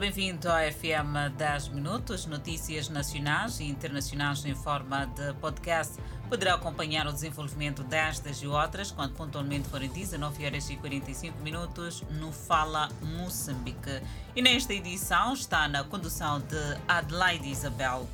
bem-vindo ao FM 10 Minutos, notícias nacionais e internacionais em forma de podcast. Poderá acompanhar o desenvolvimento destas e outras quando pontualmente forem 19 horas e 45 minutos no Fala Moçambique. E nesta edição está na condução de Adelaide Isabel.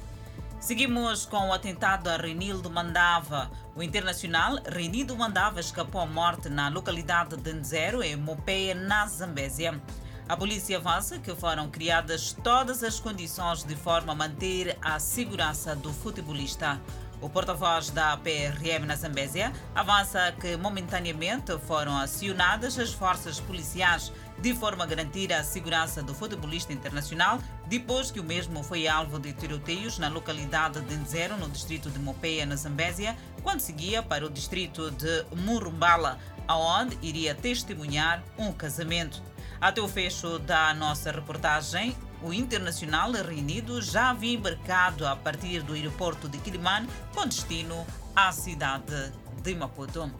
Seguimos com o atentado a Renildo Mandava. O internacional Renildo Mandava escapou à morte na localidade de Nzero, em Mopeia, na Zambésia. A polícia avança que foram criadas todas as condições de forma a manter a segurança do futebolista. O porta-voz da PRM na Zambésia avança que momentaneamente foram acionadas as forças policiais de forma a garantir a segurança do futebolista internacional, depois que o mesmo foi alvo de tiroteios na localidade de Nzero, no distrito de Mopeia, na Zambésia, quando seguia para o distrito de Murumbala, aonde iria testemunhar um casamento. Até o fecho da nossa reportagem, o internacional reunido já havia embarcado a partir do aeroporto de Quilimane com destino à cidade de Maputo.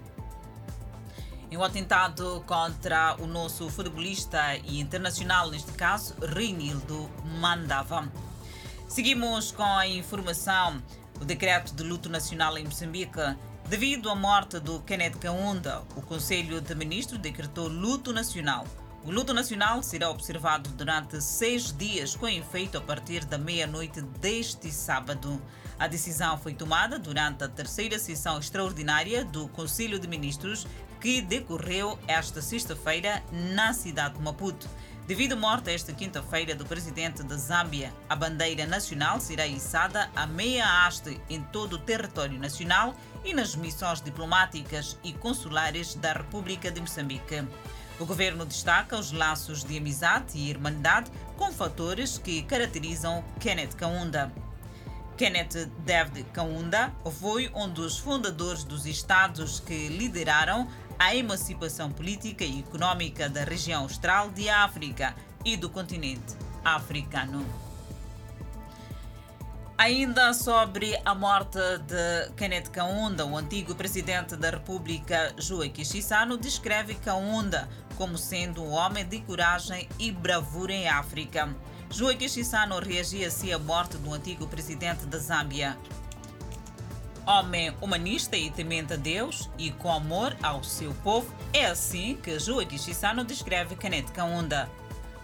Em um atentado contra o nosso futebolista e internacional, neste caso, Reinildo Mandava. Seguimos com a informação. O decreto de luto nacional em Moçambique Devido à morte do Kenneth Kaunda, o Conselho de Ministros decretou luto nacional. O luto nacional será observado durante seis dias, com efeito a partir da meia-noite deste sábado. A decisão foi tomada durante a terceira sessão extraordinária do Conselho de Ministros, que decorreu esta sexta-feira na cidade de Maputo. Devido à morte esta quinta-feira do presidente da Zâmbia, a bandeira nacional será içada a meia haste em todo o território nacional e nas missões diplomáticas e consulares da República de Moçambique. O governo destaca os laços de amizade e irmandade com fatores que caracterizam Kenneth Kaunda. Kenneth David Kaunda foi um dos fundadores dos estados que lideraram a emancipação política e econômica da região austral de África e do continente africano. Ainda sobre a morte de Kenneth Kaunda, o antigo presidente da República, Joaquim Chissano, descreve Kaunda como sendo um homem de coragem e bravura em África. Joaquim Chissano reagia assim à morte do antigo presidente da Zâmbia. Homem humanista e temente a Deus e com amor ao seu povo, é assim que Joaquim Chissano descreve Kenneth Kaunda.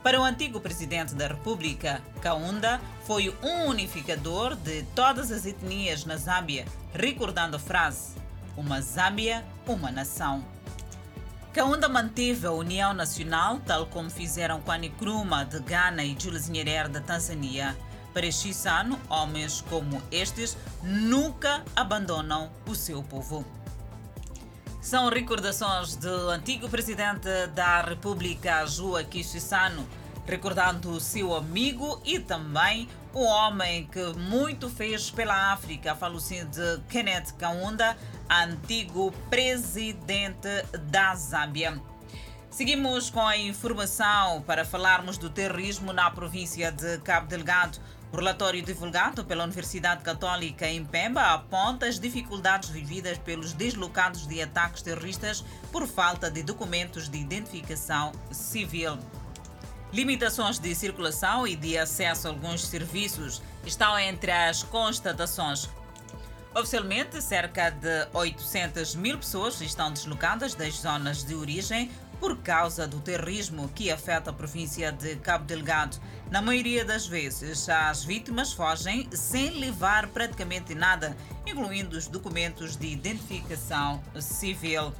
Para o antigo presidente da República, Kaunda foi um unificador de todas as etnias na Zâmbia, recordando a frase: Uma Zâmbia, uma nação. Kaunda manteve a união nacional, tal como fizeram Kwame Nkrumah de Ghana e Julius Nyerere da Tanzânia. Para Chissano, homens como estes nunca abandonam o seu povo. São recordações do antigo presidente da República, Joaquim Chissano, recordando o seu amigo e também o homem que muito fez pela África, falo assim de Kenneth Kaunda, antigo presidente da Zâmbia. Seguimos com a informação para falarmos do terrorismo na província de Cabo Delgado. O relatório divulgado pela Universidade Católica em Pemba aponta as dificuldades vividas pelos deslocados de ataques terroristas por falta de documentos de identificação civil. Limitações de circulação e de acesso a alguns serviços estão entre as constatações. Oficialmente, cerca de 800 mil pessoas estão deslocadas das zonas de origem por causa do terrorismo que afeta a província de Cabo Delgado. Na maioria das vezes, as vítimas fogem sem levar praticamente nada, incluindo os documentos de identificação civil.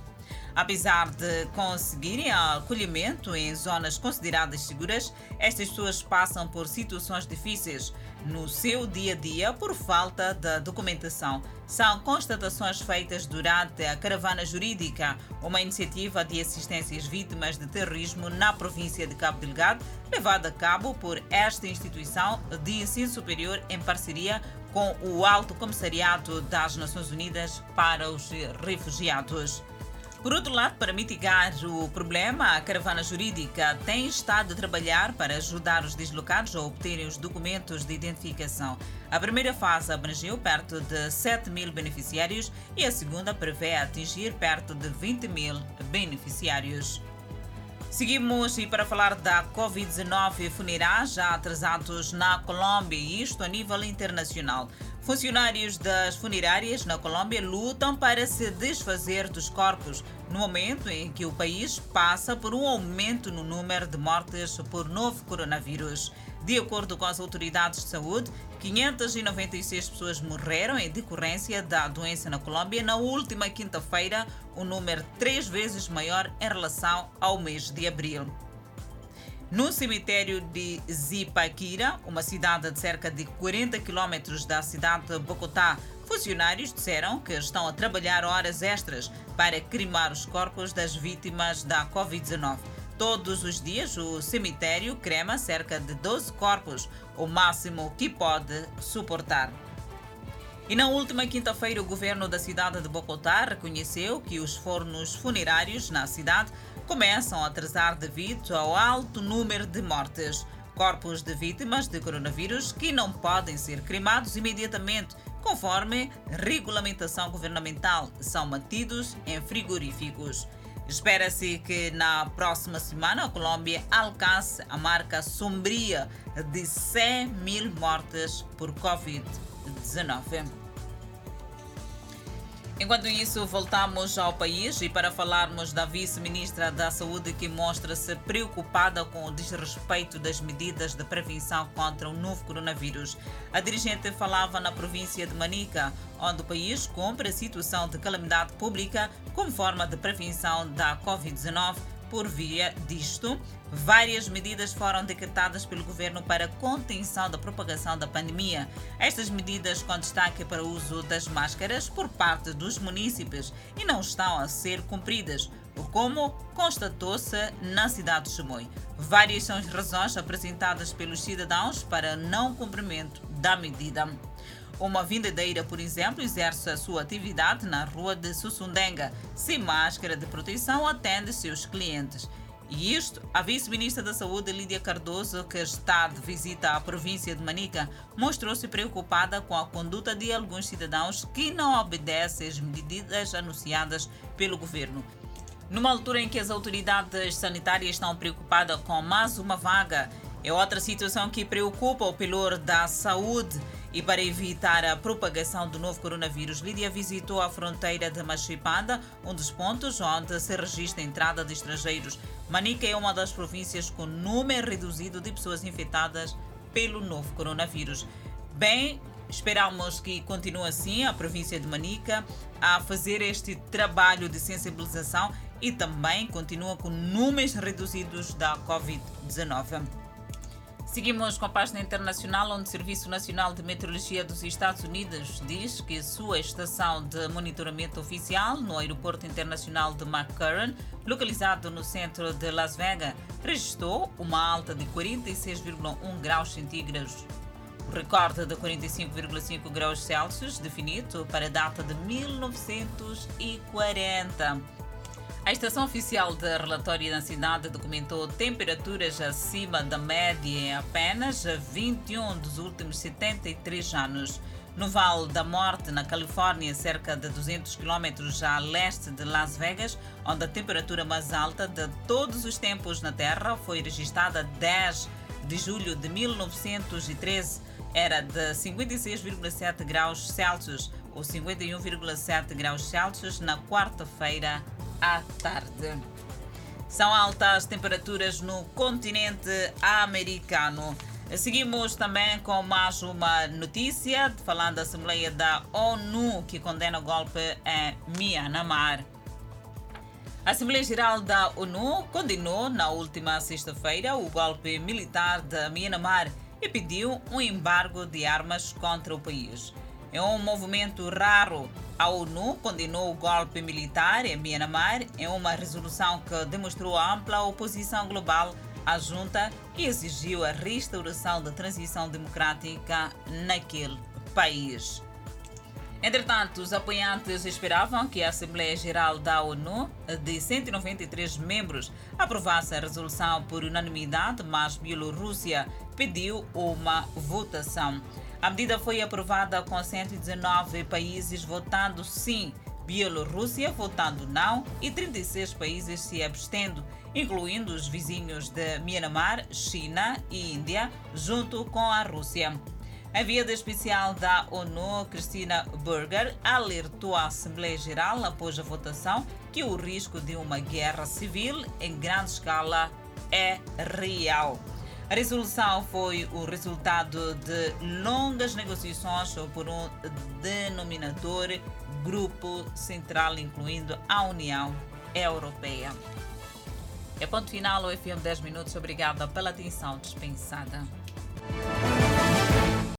Apesar de conseguirem acolhimento em zonas consideradas seguras, estas pessoas passam por situações difíceis no seu dia a dia por falta de documentação. São constatações feitas durante a Caravana Jurídica, uma iniciativa de assistência às vítimas de terrorismo na província de Cabo Delgado, levada a cabo por esta instituição de ensino superior em parceria com o Alto Comissariado das Nações Unidas para os Refugiados. Por outro lado, para mitigar o problema, a caravana jurídica tem estado a trabalhar para ajudar os deslocados a obterem os documentos de identificação. A primeira fase abrangeu perto de 7 mil beneficiários e a segunda prevê atingir perto de 20 mil beneficiários. Seguimos e para falar da Covid-19 funerais já atrasados na Colômbia, isto a nível internacional. Funcionários das funerárias na Colômbia lutam para se desfazer dos corpos no momento em que o país passa por um aumento no número de mortes por novo coronavírus. De acordo com as autoridades de saúde, 596 pessoas morreram em decorrência da doença na Colômbia na última quinta-feira, um número três vezes maior em relação ao mês de abril. No cemitério de Zipaquira, uma cidade de cerca de 40 quilômetros da cidade de Bogotá, funcionários disseram que estão a trabalhar horas extras para cremar os corpos das vítimas da Covid-19. Todos os dias, o cemitério crema cerca de 12 corpos, o máximo que pode suportar. E na última quinta-feira, o governo da cidade de Bogotá reconheceu que os fornos funerários na cidade começam a atrasar devido ao alto número de mortes. Corpos de vítimas de coronavírus que não podem ser cremados imediatamente, conforme regulamentação governamental, são mantidos em frigoríficos. Espera-se que na próxima semana a Colômbia alcance a marca sombria de 100 mil mortes por Covid-19. Enquanto isso, voltamos ao país e para falarmos da vice-ministra da Saúde que mostra-se preocupada com o desrespeito das medidas de prevenção contra o novo coronavírus. A dirigente falava na província de Manica, onde o país cumpre a situação de calamidade pública como forma de prevenção da Covid-19 por via disto, várias medidas foram decretadas pelo governo para contenção da propagação da pandemia. Estas medidas com destaque para o uso das máscaras por parte dos munícipes e não estão a ser cumpridas, como constatou-se na cidade de Chimoio. Várias são as razões apresentadas pelos cidadãos para não cumprimento da medida. Uma vendedeira, por exemplo, exerce a sua atividade na rua de Sussundenga. Sem máscara de proteção, atende seus clientes. E isto, a vice-ministra da Saúde, Lídia Cardoso, que está de visita à província de Manica, mostrou-se preocupada com a conduta de alguns cidadãos que não obedecem às medidas anunciadas pelo governo. Numa altura em que as autoridades sanitárias estão preocupadas com mais uma vaga, é outra situação que preocupa o pilar da saúde e para evitar a propagação do novo coronavírus, Lídia visitou a fronteira de Machipada, um dos pontos onde se registra a entrada de estrangeiros. Manica é uma das províncias com número reduzido de pessoas infectadas pelo novo coronavírus. Bem, Esperamos que continue assim a província de Manica a fazer este trabalho de sensibilização e também continua com números reduzidos da Covid-19. Seguimos com a página internacional, onde o Serviço Nacional de Meteorologia dos Estados Unidos diz que sua estação de monitoramento oficial no Aeroporto Internacional de McCurran, localizado no centro de Las Vegas, registrou uma alta de 46,1 graus centígrados. O recorde de 45,5 graus Celsius, definido para a data de 1940. A estação oficial de relatório da cidade documentou temperaturas acima da média em apenas 21 dos últimos 73 anos. No Vale da Morte, na Califórnia, cerca de 200 km a leste de Las Vegas, onde a temperatura mais alta de todos os tempos na Terra foi registrada 10 de julho de 1913, era de 56,7 graus Celsius ou 51,7 graus Celsius na quarta-feira à tarde. São altas temperaturas no continente americano. Seguimos também com mais uma notícia, falando da Assembleia da ONU que condena o golpe em Myanmar. A Assembleia Geral da ONU condenou na última sexta-feira o golpe militar de Myanmar e pediu um embargo de armas contra o país. É um movimento raro. A ONU condenou o golpe militar em Myanmar em uma resolução que demonstrou ampla oposição global à junta e exigiu a restauração da transição democrática naquele país. Entretanto, os apoiantes esperavam que a Assembleia Geral da ONU, de 193 membros, aprovasse a resolução por unanimidade, mas Bielorrússia pediu uma votação. A medida foi aprovada com 119 países votando sim, Bielorrússia votando não e 36 países se abstendo, incluindo os vizinhos de Myanmar, China e Índia, junto com a Rússia. A enviada especial da ONU, Christina Berger, alertou a Assembleia Geral após a votação que o risco de uma guerra civil em grande escala é real. A resolução foi o resultado de longas negociações por um denominador grupo central, incluindo a União Europeia. É ponto final, o FM 10 Minutos. Obrigada pela atenção dispensada.